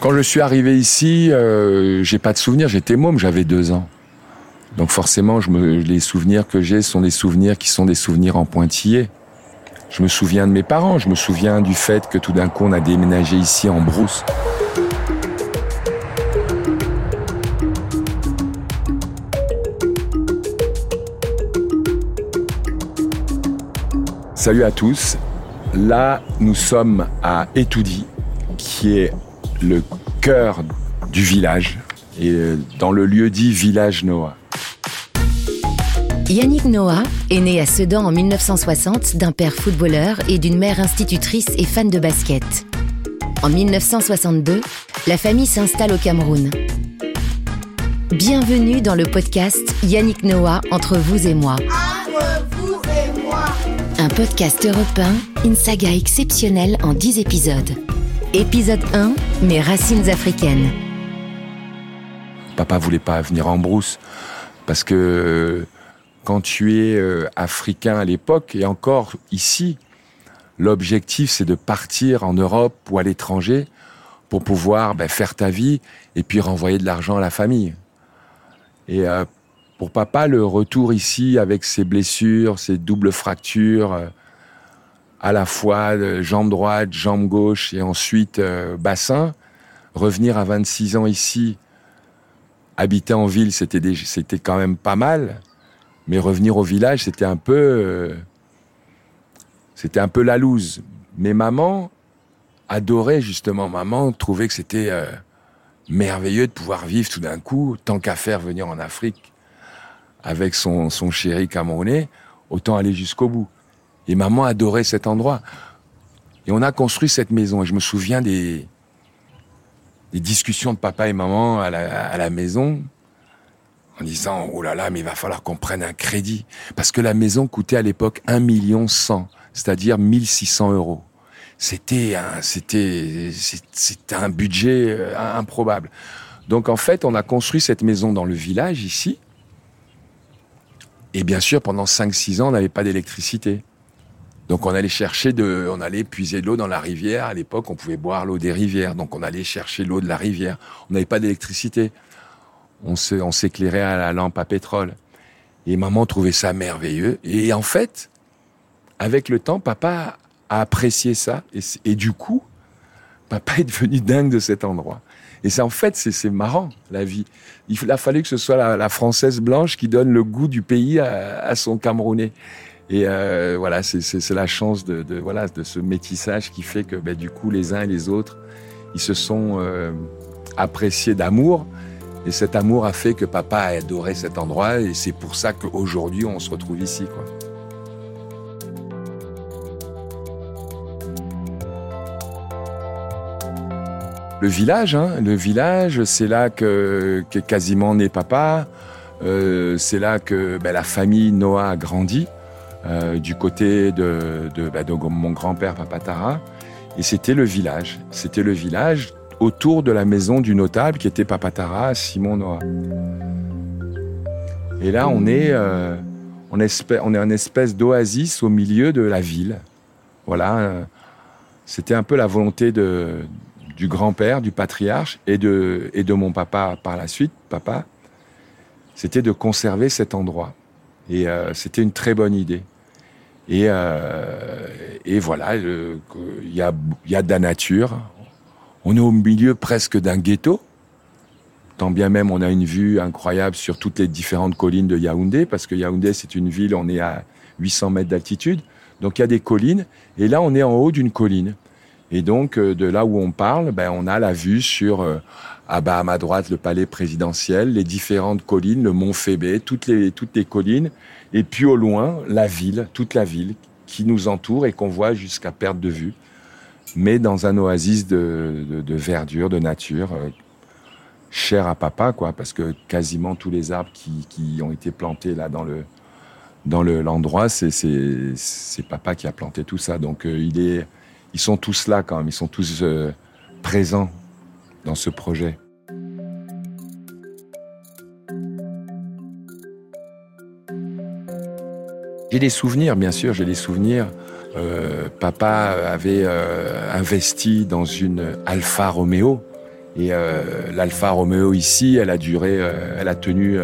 Quand je suis arrivé ici, euh, j'ai pas de souvenirs, j'étais môme, j'avais deux ans. Donc forcément, les souvenirs que j'ai sont des souvenirs qui sont des souvenirs en pointillés. Je me souviens de mes parents, je me souviens du fait que tout d'un coup on a déménagé ici en brousse. Salut à tous. Là, nous sommes à Etoudi, qui est le cœur du village, et euh, dans le lieu dit Village Noah. Yannick Noah est né à Sedan en 1960 d'un père footballeur et d'une mère institutrice et fan de basket. En 1962, la famille s'installe au Cameroun. Bienvenue dans le podcast Yannick Noah entre vous et moi. Un podcast européen, une saga exceptionnelle en 10 épisodes. Épisode 1, Mes racines africaines. Papa voulait pas venir en brousse parce que euh, quand tu es euh, africain à l'époque et encore ici, l'objectif c'est de partir en Europe ou à l'étranger pour pouvoir ben, faire ta vie et puis renvoyer de l'argent à la famille. Et euh, pour papa, le retour ici avec ses blessures, ses doubles fractures, à la fois euh, jambe droite, jambe gauche et ensuite euh, bassin. Revenir à 26 ans ici, habiter en ville, c'était quand même pas mal, mais revenir au village, c'était un peu euh, c'était un peu la loose. Mais maman adorait justement, maman trouvait que c'était merveilleux de pouvoir vivre tout d'un coup, tant qu'à faire venir en Afrique avec son, son chéri camerounais, autant aller jusqu'au bout. Et maman adorait cet endroit. Et on a construit cette maison. Et je me souviens des, des discussions de papa et maman à la, à la maison en disant oh là là mais il va falloir qu'on prenne un crédit. Parce que la maison coûtait à l'époque 1 million 100 c'est-à-dire 1600 euros. C'était un c'était c'était un budget euh, improbable. Donc en fait on a construit cette maison dans le village ici. Et bien sûr pendant 5-6 ans on n'avait pas d'électricité donc on allait chercher de, on allait puiser de l'eau dans la rivière. À l'époque, on pouvait boire l'eau des rivières. Donc on allait chercher l'eau de la rivière. On n'avait pas d'électricité. On s'éclairait à la lampe à pétrole. Et maman trouvait ça merveilleux. Et en fait, avec le temps, papa a apprécié ça. Et, du coup, papa est devenu dingue de cet endroit. Et en fait, c'est marrant, la vie. Il a fallu que ce soit la, française blanche qui donne le goût du pays à son Camerounais. Et euh, voilà, c'est la chance de, voilà, de ce métissage qui fait que ben, du coup, les uns et les autres, ils se sont euh, appréciés d'amour. Et cet amour a fait que papa a adoré cet endroit. Et c'est pour ça qu'aujourd'hui, on se retrouve ici. Le village, hein, le village, c'est là que quasiment né papa. Euh, c'est là que ben, la famille Noah a grandi. Euh, du côté de, bah, de, mon grand-père Papatara. Et c'était le village. C'était le village autour de la maison du notable qui était Papatara, Simon Noah. Et là, on est, euh, on, espèce, est une espèce d'oasis au milieu de la ville. Voilà. Euh, c'était un peu la volonté du grand-père, du patriarche et de, et de mon papa par la suite, papa. C'était de conserver cet endroit. Et c'était une très bonne idée. Et, euh, et voilà, il y a, y a de la nature. On est au milieu presque d'un ghetto. Tant bien même, on a une vue incroyable sur toutes les différentes collines de Yaoundé, parce que Yaoundé, c'est une ville, on est à 800 mètres d'altitude. Donc il y a des collines, et là, on est en haut d'une colline. Et donc, euh, de là où on parle, ben, on a la vue sur, euh, à, ma droite, le palais présidentiel, les différentes collines, le mont Fébé, toutes les, toutes les collines, et puis au loin, la ville, toute la ville qui nous entoure et qu'on voit jusqu'à perte de vue, mais dans un oasis de, verdure, de nature, euh, cher à papa, quoi, parce que quasiment tous les arbres qui, ont été plantés là dans le dans l'endroit, c'est c'est papa qui a planté tout ça. Donc il est, ils sont tous là quand même, ils sont tous euh, présents dans ce projet. J'ai des souvenirs, bien sûr, j'ai des souvenirs. Euh, papa avait euh, investi dans une Alfa Romeo Et euh, l'Alfa Romeo ici, elle a duré, elle a tenu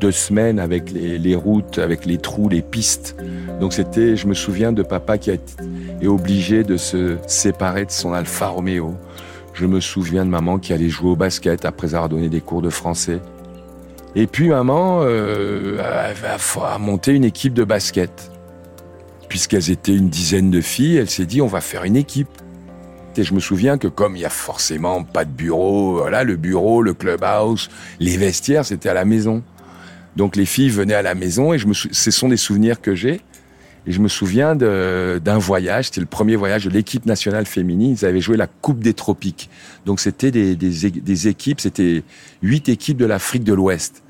deux semaines avec les, les, routes, avec les trous, les pistes. Donc c'était, je me souviens de papa qui a été obligé de se séparer de son Alfa Romeo. Je me souviens de maman qui allait jouer au basket après avoir donné des cours de français. Et puis maman euh, a, a monté une équipe de basket. Puisqu'elles étaient une dizaine de filles, elle s'est dit on va faire une équipe. Et je me souviens que comme il y a forcément pas de bureau, voilà, le bureau, le clubhouse, les vestiaires, c'était à la maison. Donc les filles venaient à la maison et je me ce sont des souvenirs que j'ai. Et je me souviens d'un voyage, c'était le premier voyage de l'équipe nationale féminine. Ils avaient joué la Coupe des Tropiques. Donc c'était des, des, des, équipes, c'était huit équipes de l'Afrique de l'Ouest.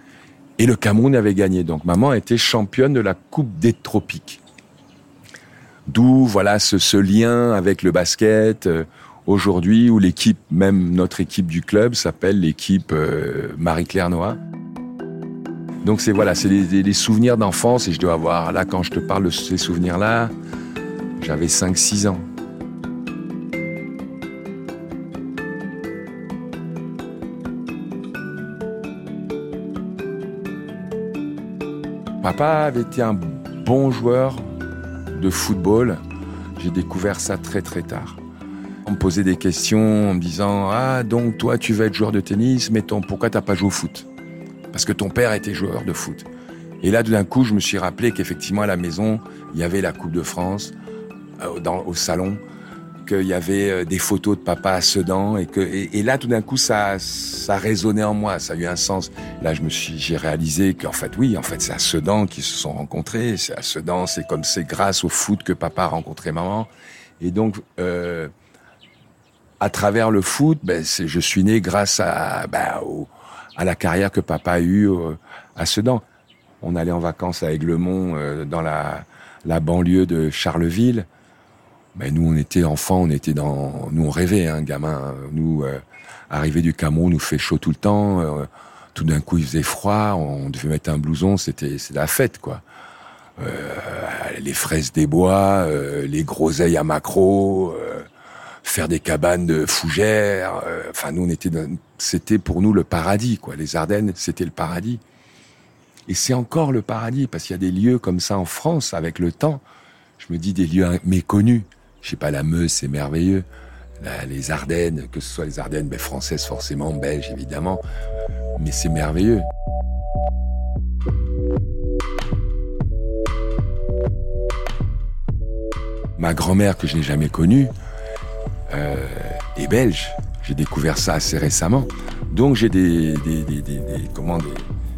Et le Cameroun avait gagné. Donc maman était championne de la Coupe des Tropiques. D'où voilà ce, ce, lien avec le basket euh, aujourd'hui où l'équipe, même notre équipe du club, s'appelle l'équipe euh, Marie-Claire Noah. Donc c'est voilà, c'est des, souvenirs d'enfance et je dois avoir là quand je te parle de ces souvenirs-là, j'avais 5-6 ans. Papa avait été un bon joueur de football. J'ai découvert ça très très tard. On me posait des questions en me disant Ah, donc toi tu veux être joueur de tennis, mais ton, pourquoi t'as pas joué au foot? Parce que ton père était joueur de foot. Et là, d'un coup, je me suis rappelé qu'effectivement, à la maison, il y avait la Coupe de France, euh, dans, au salon, qu'il y avait euh, des photos de papa à Sedan, et que, et, et là, tout d'un coup, ça, ça résonnait en moi, ça a eu un sens. Là, je me suis, j'ai réalisé qu'en fait, oui, en fait, c'est à Sedan qu'ils se sont rencontrés, c'est à Sedan, c'est comme c'est grâce au foot que papa a rencontré maman. Et donc, euh, à travers le foot, ben, je suis né grâce à, ben, au, à la carrière que papa a eue euh, à Sedan. On allait en vacances à Aiglemont, euh, dans la, la banlieue de Charleville. Ben, nous, on était enfants, on était dans, nous, on rêvait, hein, gamin. Nous, euh, arriver du Cameroun, nous fait chaud tout le temps. Euh, tout d'un coup, il faisait froid. On devait mettre un blouson. C'était, c'est la fête, quoi. Euh, les fraises des bois, euh, les groseilles à macro, faire des cabanes de fougères. euh, Enfin, nous, on était, c'était pour nous le paradis, quoi. Les Ardennes, c'était le paradis. Et c'est encore le paradis parce qu'il y a des lieux comme ça en France avec le temps. Je me dis des lieux méconnus. Je sais pas, la Meuse, c'est merveilleux. Les Ardennes, que ce soit les Ardennes ben, françaises forcément, belges évidemment, mais c'est merveilleux. Ma grand-mère que je n'ai jamais connue euh, est belge. J'ai découvert ça assez récemment. Donc j'ai des, des, des, des, comment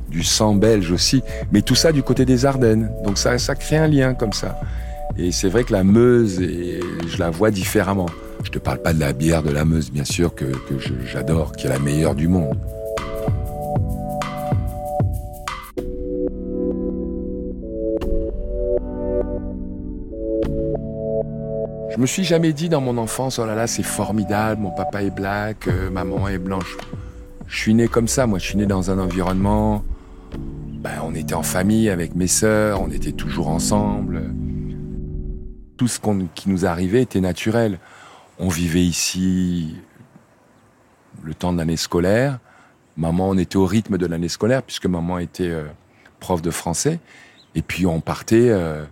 du sang belge aussi, mais tout ça du côté des Ardennes. Donc ça, ça crée un lien comme ça. Et c'est vrai que la Meuse, et je la vois différemment. Je te parle pas de la bière de la Meuse, bien sûr, que, que j'adore, qui est la meilleure du monde. Je me suis jamais dit dans mon enfance, oh là là, c'est formidable, mon papa est black, euh, maman est blanche. Je suis né comme ça, moi, je suis né dans un environnement. Ben, on était en famille avec mes sœurs, on était toujours ensemble. Tout ce qui nous arrivait était naturel. On vivait ici le temps de l'année scolaire. Maman, on était au rythme de l'année scolaire puisque maman était euh, prof de français. Et puis on partait euh,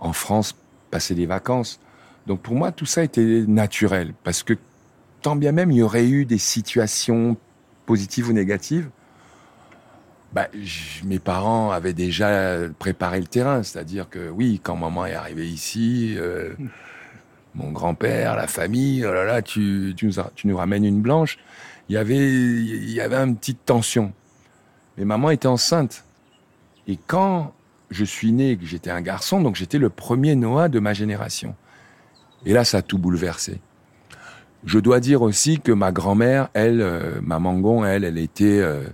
en France passer des vacances. Donc pour moi, tout ça était naturel parce que tant bien même il y aurait eu des situations positives ou négatives, bah, mes parents avaient déjà préparé le terrain. C'est-à-dire que oui, quand maman est arrivée ici, euh, mon grand-père, la famille, oh là là, tu, nous, ramènes une blanche. Il y avait, il y une petite tension. Mais maman était enceinte. Et quand je suis né, que j'étais un garçon, donc j'étais le premier Noah de ma génération. Et là, ça a tout bouleversé. Je dois dire aussi que ma grand-mère, elle, euh, ma elle, euh,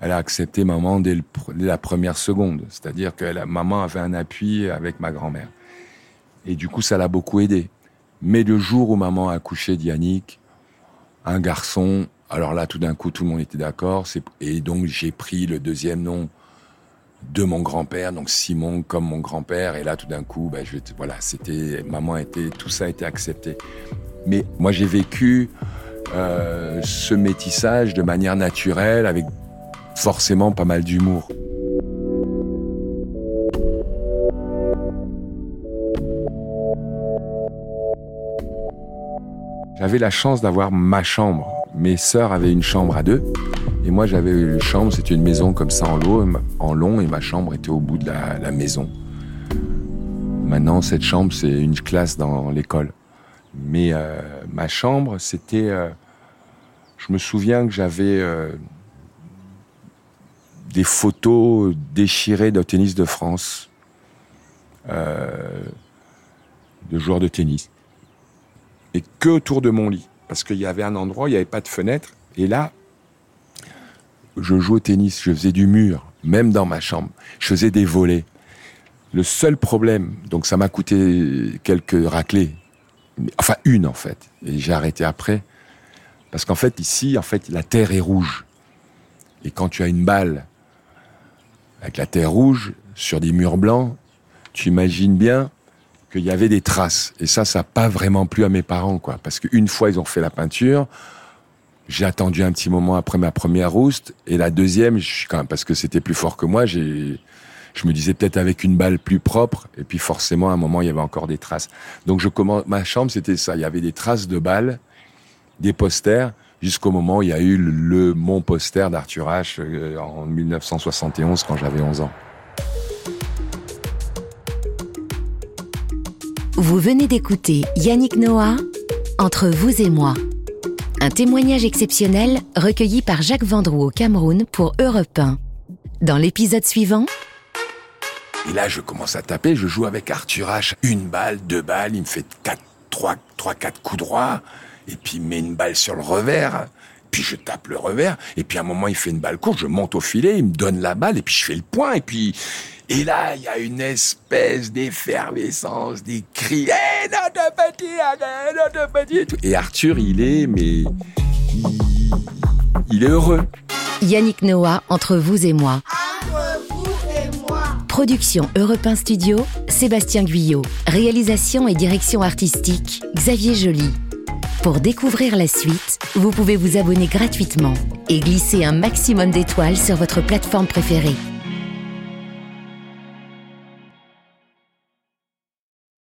elle a accepté maman dès, la première seconde. C'est-à-dire que maman avait un appui avec ma grand-mère. Et du coup, ça l'a beaucoup aidé. Mais le jour où maman a accouché d'Yannick, un garçon, alors là, tout d'un coup, tout le monde était d'accord. Et donc, j'ai pris le deuxième nom de mon grand-père, donc Simon comme mon grand-père. Et là, tout d'un coup, bah, je, voilà, c'était, maman était, tout ça a été accepté. Mais moi, j'ai vécu euh, ce métissage de manière naturelle, avec forcément pas mal d'humour. J'avais la chance d'avoir ma chambre. Mes sœurs avaient une chambre à deux. Et moi, j'avais une chambre, c'était une maison comme ça en long, en long, et ma chambre était au bout de la, maison. Maintenant, cette chambre, c'est une classe dans l'école. Mais euh, ma chambre, c'était... Euh, je me souviens que j'avais euh, des photos déchirées de tennis de France, de joueurs de tennis et que autour de mon lit. Parce qu'il y avait un endroit, il n'y avait pas de fenêtre. Et là, je jouais au tennis, je faisais du mur, même dans ma chambre. Je faisais des volets. Le seul problème, donc ça m'a coûté quelques raclées. Enfin, une en fait. Et j'ai arrêté après. Parce qu'en fait, ici, en fait, la terre est rouge. Et quand tu as une balle avec la terre rouge sur des murs blancs, tu imagines bien qu'il y avait des traces. Et ça, ça n'a pas vraiment plu à mes parents, quoi. Parce qu'une fois, ils ont fait la peinture. J'ai attendu un petit moment après ma première rouste. Et la deuxième, parce que c'était plus fort que moi, je me disais peut-être avec une balle plus propre. Et puis forcément, à un moment, il y avait encore des traces. Donc ma chambre, c'était ça. Il y avait des traces de balles, des posters, jusqu'au moment où il y a eu le, mon poster d'Arthur H euh, en 1971 quand j'avais 11 ans. Vous venez d'écouter Yannick Noah, Entre vous et moi. Un témoignage exceptionnel recueilli par Jacques Vendroux au Cameroun pour Europe 1. Dans l'épisode suivant, et là, je commence à taper, je joue avec Arthur H. Une balle, deux balles, il me fait quatre, trois, trois, quatre coups droits, et puis il met une balle sur le revers, puis je tape le revers, et puis à un moment, il fait une balle courte, je monte au filet, il me donne la balle, et puis je fais le point, et puis, et là, il y a une espèce d'effervescence, des cris. Eh, notre petit, notre petit. Et Arthur, il est, mais. Il, est heureux. Yannick Noah, entre vous et moi. Entre vous et moi. Production Europe Studio, Sébastien Guyot. Réalisation et direction artistique, Xavier Joly. Pour découvrir la suite, vous pouvez vous abonner gratuitement et glisser un maximum d'étoiles sur votre plateforme préférée.